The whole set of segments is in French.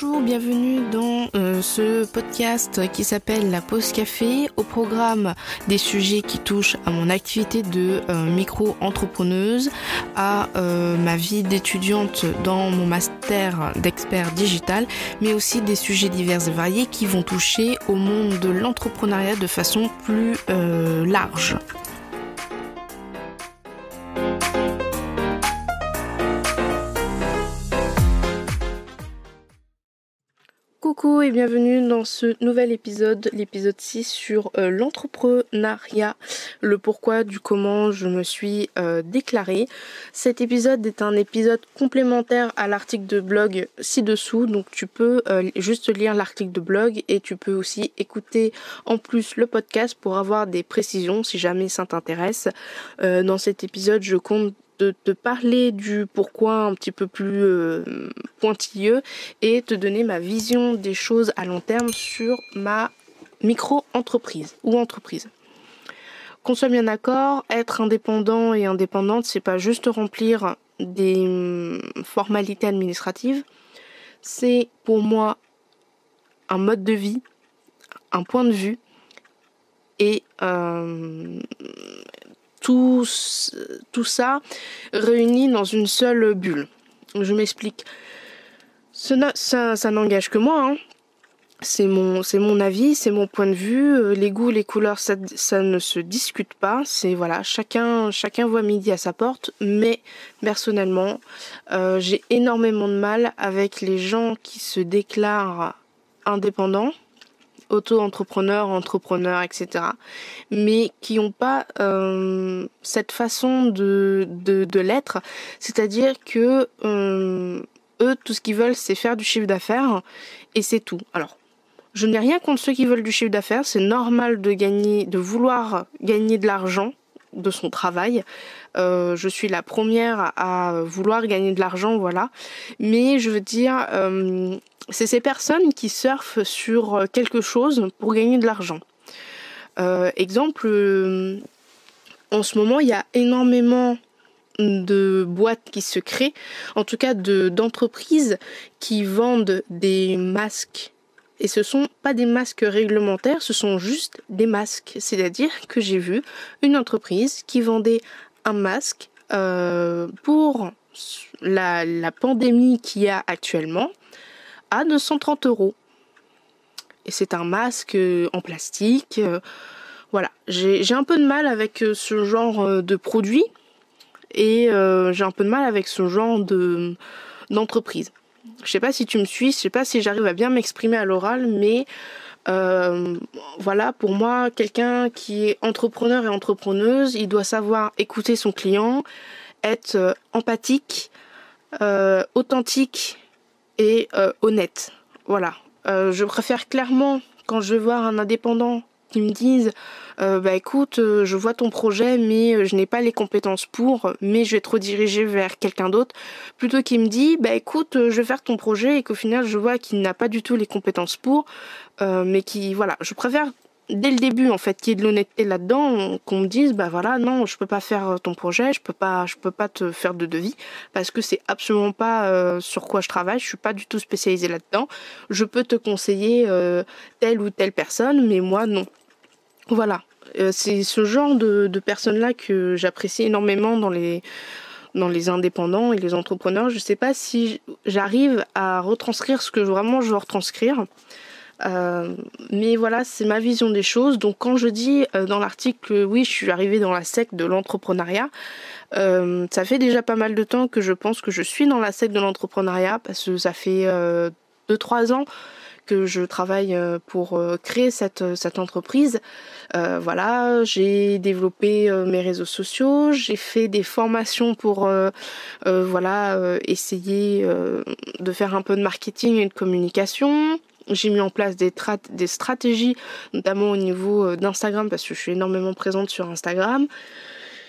Bonjour, bienvenue dans euh, ce podcast qui s'appelle La Pause Café. Au programme des sujets qui touchent à mon activité de euh, micro-entrepreneuse, à euh, ma vie d'étudiante dans mon master d'expert digital, mais aussi des sujets divers et variés qui vont toucher au monde de l'entrepreneuriat de façon plus large. Coucou et bienvenue dans ce nouvel épisode, l'épisode 6 sur euh, l'entrepreneuriat, le pourquoi du comment je me suis euh, déclarée. Cet épisode est un épisode complémentaire à l'article de blog ci-dessous, donc tu peux euh, juste lire l'article de blog et tu peux aussi écouter en plus le podcast pour avoir des précisions si jamais ça t'intéresse. dans cet épisode, je compte de te parler du pourquoi un petit peu plus euh, pointilleux et te donner ma vision des choses à long terme sur ma micro-entreprise ou entreprise. Qu'on soit bien d'accord, être indépendant et indépendante, c'est pas juste remplir des hum, formalités administratives, c'est pour moi un mode de vie, un point de vue et euh, tout, ça réuni dans une seule bulle. Je m'explique. Ça, n'engage que moi. Hein. C'est mon, c'est mon avis, c'est mon point de vue. Euh, les goûts, les couleurs, ça, ça ne se discute pas. C'est voilà, chacun, chacun voit midi à sa porte. Mais personnellement, euh, j'ai énormément de mal avec les gens qui se déclarent indépendants auto-entrepreneurs, entrepreneurs, etc. Mais qui n'ont pas euh, cette façon de, de, l'être. C'est-à-dire que euh, eux, tout ce qu'ils veulent, c'est faire du chiffre d'affaires et c'est tout. Alors, je n'ai rien contre ceux qui veulent du chiffre d'affaires. C'est normal de gagner, de vouloir gagner de l'argent de son travail. Euh, je suis la première à vouloir gagner de l'argent, voilà. Mais je veux dire, c'est ces personnes qui surfent sur euh, quelque chose pour gagner de l'argent. Euh, exemple, euh, en ce moment, il y a énormément de boîtes qui se créent, en tout cas d'entreprises qui vendent des masques. Et ce sont pas des masques réglementaires, ce sont juste des masques. C'est-à-dire que j'ai vu une entreprise qui vendait un masque pour la, pandémie qu'il y a actuellement à 230 euros. Et c'est un masque euh, en plastique. Euh, voilà, j'ai un peu de mal avec euh, ce genre de produit et j'ai un peu de mal avec ce genre de d'entreprise. Je sais pas si tu me suis, je sais pas si j'arrive à bien m'exprimer à l'oral, mais voilà, pour moi, quelqu'un qui est entrepreneur et entrepreneuse, il doit savoir écouter son client, être empathique, authentique et euh, honnête. Voilà. Euh, je préfère clairement quand je vois un indépendant qui me dise euh, bah écoute je vois ton projet mais je n'ai pas les compétences pour mais je vais te rediriger vers quelqu'un d'autre. Plutôt qu'il me dit bah écoute je vais faire ton projet et qu'au final je vois qu'il n'a pas du tout les compétences pour mais qui voilà je préfère dès le début en fait qu'il y ait de l'honnêteté là-dedans qu'on me dise bah voilà non je peux pas faire euh, ton projet je peux pas je peux pas te faire de devis parce que c'est absolument pas euh, sur quoi je travaille je suis pas du tout spécialisée là-dedans. Je peux te conseiller euh, telle ou telle personne mais moi non. Voilà. C'est ce genre de, de personnes là que j'apprécie énormément dans les dans les indépendants et les entrepreneurs. Je sais pas si j'arrive à retranscrire ce que vraiment je veux retranscrire euh, mais voilà, c'est ma vision des choses. Donc quand je dis euh, dans l'article oui, je suis arrivée dans la secte de l'entrepreneuriat, euh, ça fait déjà pas mal de temps que je pense que je suis dans la secte de l'entrepreneuriat parce que ça fait 2-3 ans que je travaille pour créer cette, cette entreprise. voilà, j'ai développé mes réseaux sociaux, j'ai fait des formations pour voilà essayer de faire un peu de marketing et de communication. J'ai mis en place des, stratégies, notamment au niveau euh, d'Instagram, parce que je suis énormément présente sur Instagram.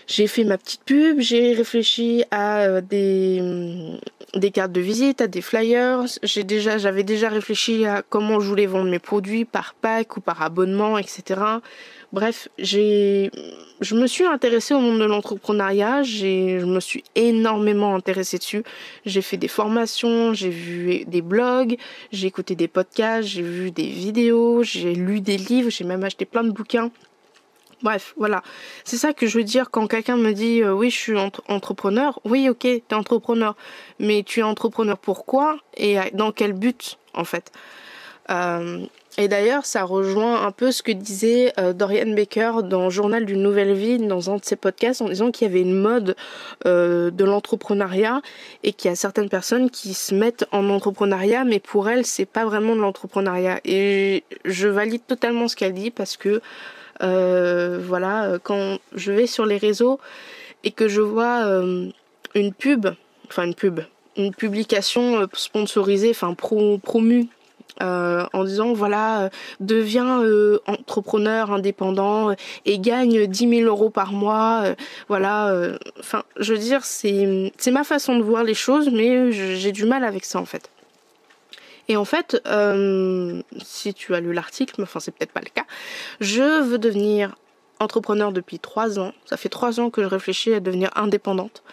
J'ai fait ma petite pub, j'ai réfléchi à des des cartes de visite, à des flyers. J'ai déjà, j'avais déjà réfléchi à comment je voulais vendre mes produits par pack ou par abonnement, etc. Bref, j'ai, je me suis intéressée au monde de l'entrepreneuriat. J'ai, je me suis énormément intéressée dessus. J'ai fait des formations, j'ai vu des blogs, j'ai écouté des podcasts, j'ai vu des vidéos, j'ai lu des livres, j'ai même acheté plein de bouquins. Bref, voilà. C'est ça que je veux dire quand quelqu'un me dit euh, oui, je suis entrepreneur. Oui, ok, t'es entrepreneur. Mais tu es entrepreneur pourquoi et dans quel but, en fait? Euh, Et d'ailleurs, ça rejoint un peu ce que disait euh, Dorian Baker dans Journal d'une nouvelle vie, dans un de ses podcasts, en disant qu'il y avait une mode de l'entrepreneuriat et qu'il y a certaines personnes qui se mettent en entrepreneuriat, mais pour elles, c'est pas vraiment de l'entrepreneuriat. Et je valide totalement ce qu'elle dit parce que euh, voilà, quand je vais sur les réseaux et que je vois euh, une pub, enfin une pub, une publication euh, sponsorisée, enfin pro, promue en disant voilà deviens entrepreneur indépendant et gagne 10 000 euros par mois voilà enfin je veux dire c'est ma façon de voir les choses mais j'ai du mal avec ça en fait et en fait, euh, si tu as lu l'article, mais enfin c'est peut-être pas le cas, je veux devenir entrepreneur depuis trois ans. Ça fait trois ans que je réfléchis à devenir indépendante.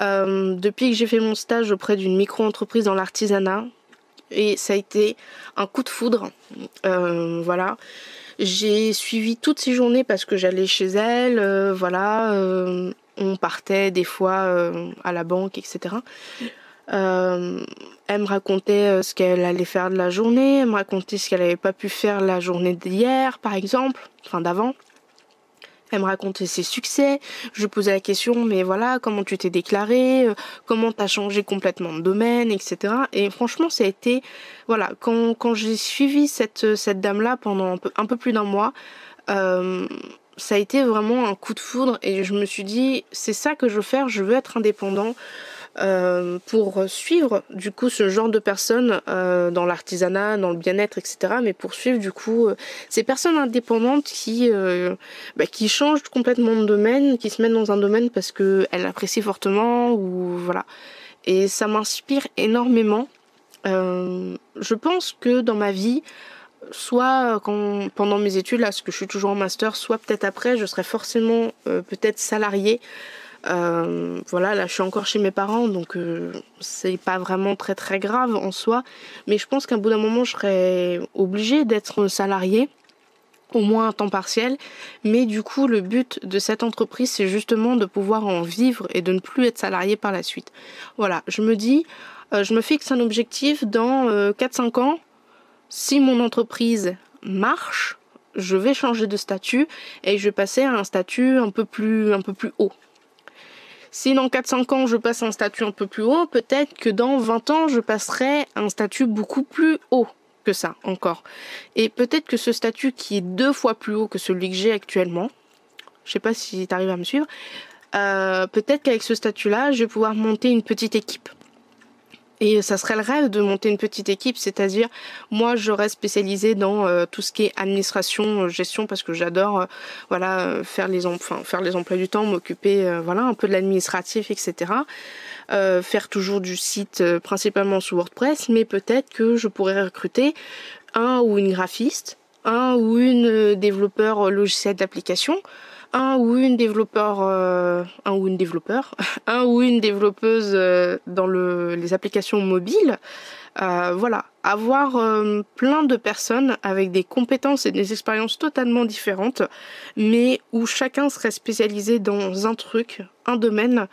Euh, depuis que j'ai fait mon stage auprès d'une micro-entreprise dans l'artisanat, et ça a été un coup de foudre. Euh, voilà. J'ai suivi toutes ces journées parce que j'allais chez elle, voilà, on partait des fois à la banque, etc. Euh, elle me racontait euh, ce qu'elle allait faire de la journée, elle me racontait ce qu'elle n'avait pas pu faire la journée d'hier, par exemple, enfin d'avant. Elle me racontait ses succès. Je posais la question, mais voilà, comment tu t'es déclaré, euh, comment t'as changé complètement de domaine, etc. Et franchement, ça a été, voilà, quand, j'ai suivi cette, dame-là pendant un peu, un peu plus d'un mois, euh, ça a été vraiment un coup de foudre et je me suis dit, c'est ça que je veux faire, je veux être indépendant. Euh, pour suivre du coup ce genre de personnes euh, dans l'artisanat, dans le bien-être, etc. Mais pour suivre du coup euh, ces personnes indépendantes qui bah, qui changent complètement de domaine, qui se mettent dans un domaine parce que elles apprécient fortement ou voilà. Et ça m'inspire énormément. je pense que dans ma vie, soit quand, pendant mes études, là, parce que je suis toujours en master, soit peut-être après, je serai forcément peut-être salariée euh, voilà, là je suis encore chez mes parents, donc euh, c'est pas vraiment très très grave en soi. Mais je pense qu'à bout d'un moment, je serais obligée d'être salariée au moins un temps partiel. Mais du coup, le but de cette entreprise, c'est justement de pouvoir en vivre et de ne plus être salarié par la suite. Voilà, je me dis, euh, je me fixe un objectif dans 4-5 ans. Si mon entreprise marche, je vais changer de statut et je vais passer à un statut un peu plus, un peu plus haut. Si dans 4-5 ans je passe un statut un peu plus haut, peut-être que dans 20 ans je passerai un statut beaucoup plus haut que ça encore. Et peut-être que ce statut qui est deux fois plus haut que celui que j'ai actuellement, je sais pas si tu arrives à me suivre, euh, peut-être qu'avec ce statut-là, je vais pouvoir monter une petite équipe. Et ça serait le rêve de monter une petite équipe, c'est-à-dire moi j'aurais spécialisé dans euh, tout ce qui est administration, euh, gestion parce que j'adore euh, voilà faire les enfin, faire les emplois du temps, m'occuper voilà un peu de l'administratif etc. faire toujours du site principalement sous WordPress, mais peut-être que je pourrais recruter un ou une graphiste, un ou une développeur logiciel d'application un ou une développeur, euh, un ou une développeur, un ou une développeuse euh, dans le, les applications mobiles. Euh, voilà, avoir plein de personnes avec des compétences et des expériences totalement différentes, mais où chacun serait spécialisé dans un truc, un domaine.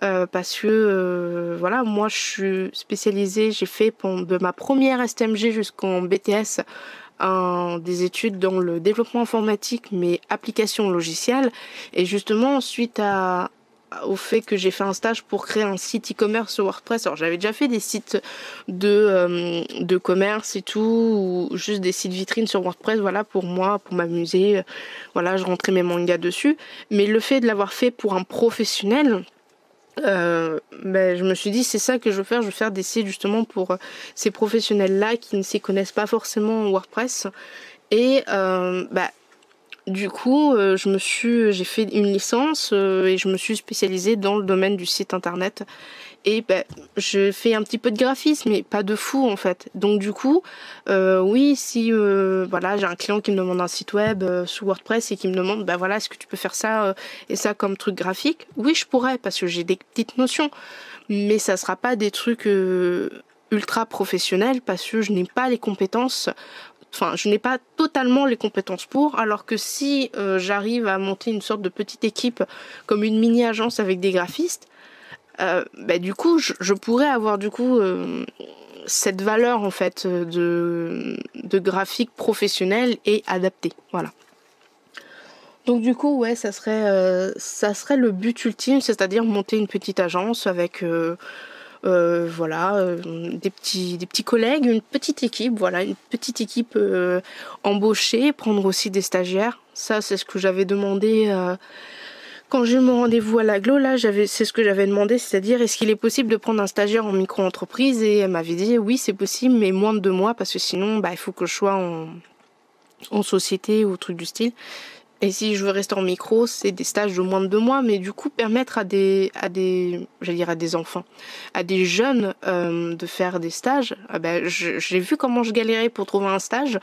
parce que voilà, moi je suis spécialisée, j'ai fait de ma première STMG jusqu'en BTS des études dans le développement informatique mais application logicielle et justement suite au fait que j'ai fait un stage pour créer un site e-commerce sur WordPress. Alors j'avais déjà fait des sites de, euh, de commerce et tout, ou juste des sites vitrines sur WordPress, voilà, pour moi, pour m'amuser. Voilà, je rentrais mes mangas dessus. Mais le fait de l'avoir fait pour un professionnel, euh, ben, je me suis dit c'est ça que je veux faire, je veux faire des sites justement pour euh, ces professionnels-là qui ne s'y connaissent pas forcément en WordPress. Et euh, ben, du coup, je me suis, j'ai fait une licence et je me suis spécialisée dans le domaine du site internet et ben, je fais un petit peu de graphisme, mais pas de fou en fait. Donc du coup, euh, oui, si euh, voilà, j'ai un client qui me demande un site web euh, sous WordPress et qui me demande, ben voilà, est-ce que tu peux faire ça et ça comme truc graphique? Oui, je pourrais parce que j'ai des petites notions, mais ça sera pas des trucs ultra professionnels parce que je n'ai pas les compétences enfin je n'ai pas totalement les compétences pour alors que si j'arrive à monter une sorte de petite équipe comme une mini agence avec des graphistes euh, bah, du coup, je, pourrais avoir du coup euh, cette valeur en fait de, graphique professionnel et adapté. Voilà. Donc du coup, ouais, ça serait, euh, ça serait le but ultime, c'est-à-dire monter une petite agence avec, voilà, des petits, des petits collègues, une petite équipe, voilà, une petite équipe embauchée, prendre aussi des stagiaires. Ça, c'est ce que j'avais demandé quand j'ai eu mon rendez-vous à l'aglo, là, c'est ce que j'avais demandé, c'est-à-dire est-ce qu'il est possible de prendre un stagiaire en micro-entreprise? Et elle m'avait dit oui, c'est possible, mais moins de deux mois parce que sinon, bah, il faut que je sois en, société ou truc du style. Et si je veux rester en micro, c'est des stages de moins de deux mois, mais du coup permettre à des, à des, j'allais dire à des enfants, à des jeunes euh, de faire des stages. Ah ben, j'ai vu comment je galérais pour trouver un stage.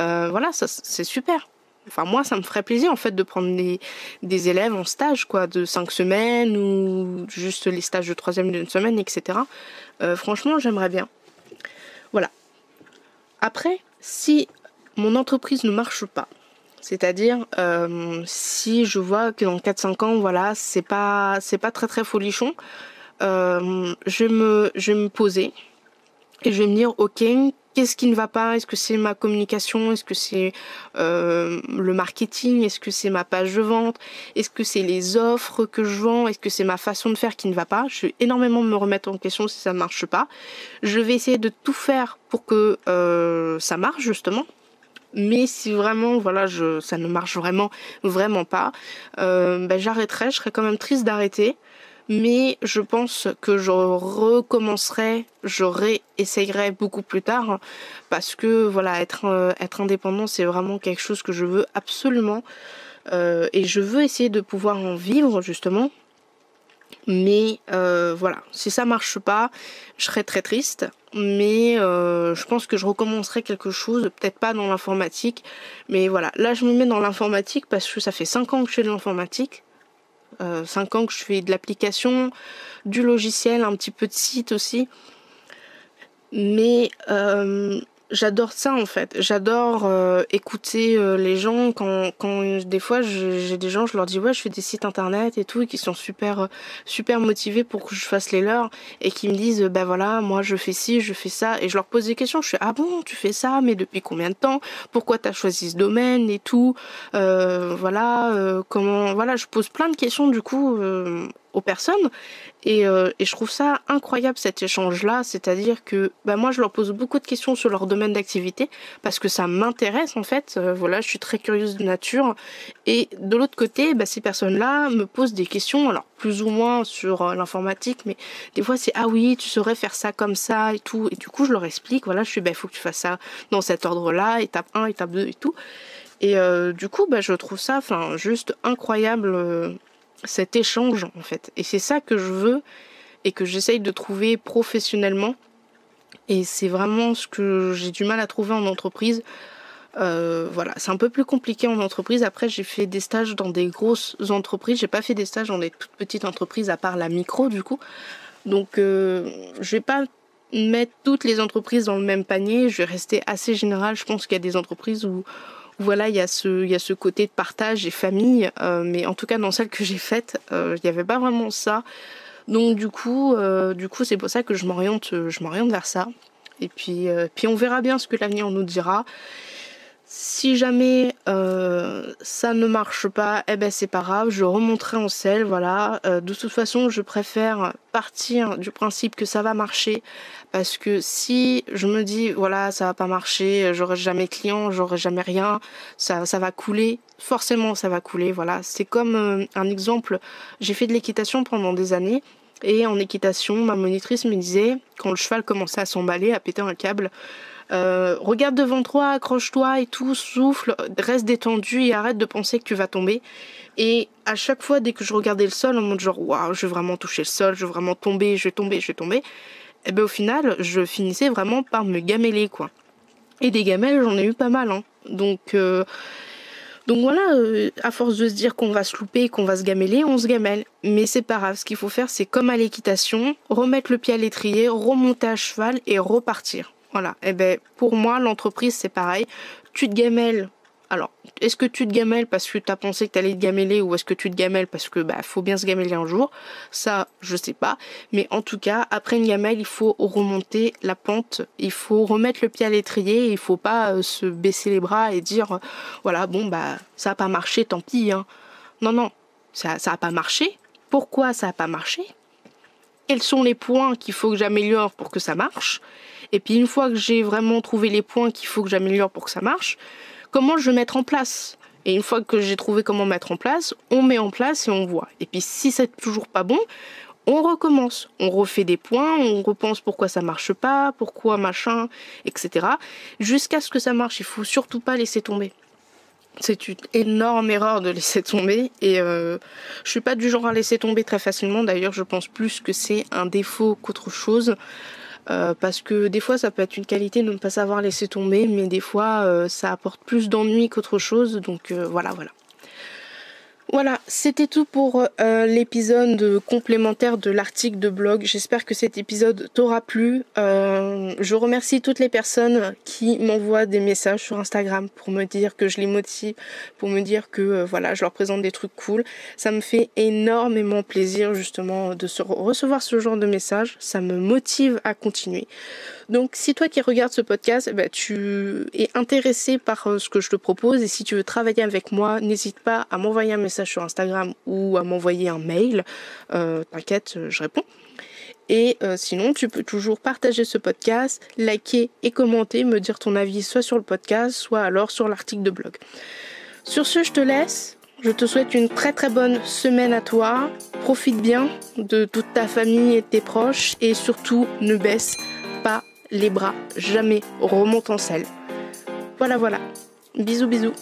Euh, voilà, c'est super. Enfin, moi, ça me ferait plaisir, en fait, de prendre des, élèves en stage, quoi, de cinq semaines ou juste les stages de troisième d'une semaine, etc. Euh, franchement, j'aimerais bien. Voilà. Après, si mon entreprise ne marche pas, c'est-à-dire euh, si je vois que dans 4-5 ans, voilà, c'est pas c'est pas très très folichon, euh, je me je vais me poser et je vais me dire ok qu'est-ce qui ne va pas? Est-ce que c'est ma communication? Est-ce que c'est euh, le marketing? Est-ce que c'est ma page de vente? Est-ce que c'est les offres que je vends? Est-ce que c'est ma façon de faire qui ne va pas? Je vais énormément me remettre en question si ça ne marche pas. Je vais essayer de tout faire pour que euh, ça marche justement. Mais si vraiment, voilà, ça ne marche vraiment, vraiment pas, euh, ben, j'arrêterai. Je serais quand même triste d'arrêter mais je pense que je recommencerai, je réessayerai beaucoup plus tard parce que voilà, être, euh, indépendant, c'est vraiment quelque chose que je veux absolument euh, et je veux essayer de pouvoir en vivre justement. Mais euh, voilà, si ça marche pas, je serais très triste. Mais je pense que je recommencerai quelque chose, peut-être pas dans l'informatique, mais voilà. Là, je me mets dans l'informatique parce que ça fait 5 ans que je fais de l'informatique. 5 euh, ans que je fais de l'application, du logiciel, un petit peu de site aussi. Mais euh, j'adore ça en fait. J'adore euh, écouter euh, les gens quand, quand des fois j'ai des gens, je leur dis ouais, je fais des sites internet et tout, et qui sont super euh, super motivés pour que je fasse les leurs et qui me disent ben voilà, moi je fais ci, je fais ça, et je leur pose des questions. Je fais ah bon, tu fais ça, mais depuis combien de temps? Pourquoi tu as choisi ce domaine et tout? Voilà, comment Voilà, je pose plein de questions du coup aux personnes et, euh, et, je trouve ça incroyable cet échange-là, c'est-à-dire que bah, moi je leur pose beaucoup de questions sur leur domaine d'activité parce que ça m'intéresse en fait. Euh, voilà, je suis très curieuse de nature. Et de l'autre côté, bah, ces personnes-là me posent des questions, alors plus ou moins sur euh, l'informatique, mais des fois c'est ah oui, tu saurais faire ça comme ça et tout. Et du coup je leur explique, voilà, je suis bah il faut que tu fasses ça dans cet ordre-là, étape 1, étape 2 et tout. Et du coup, je trouve ça, enfin, juste incroyable cet échange en fait. Et c'est ça que je veux et que j'essaye de trouver professionnellement. Et c'est vraiment ce que j'ai du mal à trouver en entreprise. Euh, voilà, c'est un peu plus compliqué en entreprise. Après, j'ai fait des stages dans des grosses entreprises. J'ai pas fait des stages dans des toutes petites entreprises à part la micro du coup. Donc, euh, je vais pas mettre toutes les entreprises dans le même panier. Je vais rester assez général. Je pense qu'il y a des entreprises où voilà, il y a ce, côté de partage et famille, euh, mais en tout cas dans celle que j'ai faite, euh, il n'y avait pas vraiment ça. Donc du coup, euh, du c'est pour ça que je m'oriente, je m'oriente vers ça. Et puis, puis on verra bien ce que l'avenir nous dira. Si jamais euh, ça ne marche pas, eh ben c'est pas grave, je remonterai en selle, voilà. Euh, de toute façon, je préfère partir du principe que ça va marcher parce que si je me dis voilà ça va pas marcher, j'aurai jamais client, j'aurai jamais rien, ça ça va couler, forcément ça va couler, voilà. C'est comme euh, un exemple, j'ai fait de l'équitation pendant des années Et en équitation, ma monitrice me disait, quand le cheval commençait à s'emballer, à péter un câble, euh, regarde devant toi, accroche-toi et tout, souffle, reste détendu et arrête de penser que tu vas tomber. Et à chaque fois, dès que je regardais le sol, en mode genre, waouh, je vais vraiment toucher le sol, je vais vraiment tomber, je vais tomber, je vais tomber, et ben au final, je finissais vraiment par me gameler, quoi. Et des gamelles, j'en ai eu pas mal, hein. Donc, euh, donc voilà, euh, à force de se dire qu'on va se louper, qu'on va se gameler, on se gamelle. Mais c'est pas grave, ce qu'il faut faire, c'est comme à l'équitation, remettre le pied à l'étrier, remonter à cheval et repartir. Voilà. Et ben pour moi, l'entreprise c'est pareil. Tu te gamelles. Alors, est-ce que tu te gamelles parce que tu as pensé que tu allais te gameler ou est-ce que tu te gamelles parce que bah faut bien se gameler un jour? Ça, je sais pas. Mais en tout cas, après une gamelle, il faut remonter la pente, il faut remettre le pied à l'étrier, il faut pas euh, se baisser les bras et dire voilà, bon bah ça a pas marché, tant pis hein. Non non, ça ça pas marché. Pourquoi ça a pas marché? Quels sont les points qu'il faut que j'améliore pour que ça marche? Et puis une fois que j'ai vraiment trouvé les points qu'il faut que j'améliore pour que ça marche, comment je vais mettre en place? Et une fois que j'ai trouvé comment mettre en place, on met en place et on voit. Et puis si c'est toujours pas bon, on recommence, on refait des points, on repense pourquoi ça marche pas, pourquoi machin, etc. Jusqu'à ce que ça marche. Il faut surtout pas laisser tomber. C'est une énorme erreur de laisser tomber et euh, je suis pas du genre à laisser tomber très facilement. D'ailleurs, je pense plus que c'est un défaut qu'autre chose. Euh, parce que des fois ça peut être une qualité de ne pas savoir laisser tomber, mais des fois euh, ça apporte plus d'ennui qu'autre chose. Donc euh, voilà, voilà. Voilà, c'était tout pour euh, l'épisode complémentaire de l'article de blog. J'espère que cet épisode t'aura plu. Euh, je remercie toutes les personnes qui m'envoient des messages sur Instagram pour me dire que je les motive, pour me dire que euh, voilà, je leur présente des trucs cool. Ça me fait énormément plaisir justement de recevoir ce genre de messages. Ça me motive à continuer. Donc si toi qui regardes ce podcast, ben, tu es intéressé par ce que je te propose et si tu veux travailler avec moi, n'hésite pas à m'envoyer un message sur Instagram ou à m'envoyer un mail. Euh, t'inquiète, je réponds. Et euh, sinon, tu peux toujours partager ce podcast, liker et commenter, me dire ton avis soit sur le podcast, soit alors sur l'article de blog. Sur ce, je te laisse. Je te souhaite une très très bonne semaine à toi. Profite bien de toute ta famille et tes proches et surtout ne baisse les bras. Jamais remonte en selle. Voilà, voilà. Bisous, bisous.